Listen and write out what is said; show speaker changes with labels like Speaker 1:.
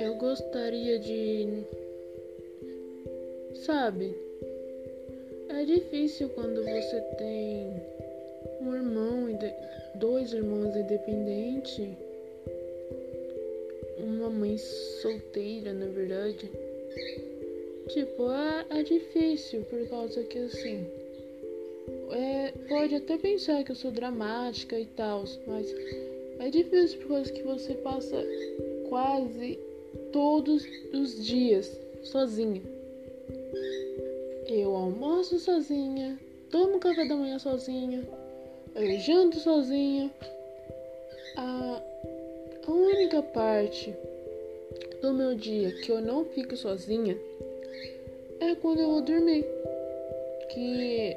Speaker 1: Eu gostaria de. Sabe? É difícil quando você tem um irmão, dois irmãos independentes, uma mãe solteira, na verdade. Tipo, é, é difícil por causa que assim. É, pode até pensar que eu sou dramática e tal, mas é difícil por causa que você passa quase todos os dias sozinha. Eu almoço sozinha, tomo café da manhã sozinha, eu janto sozinha. A, única parte do meu dia que eu não fico sozinha é quando eu vou dormir. Que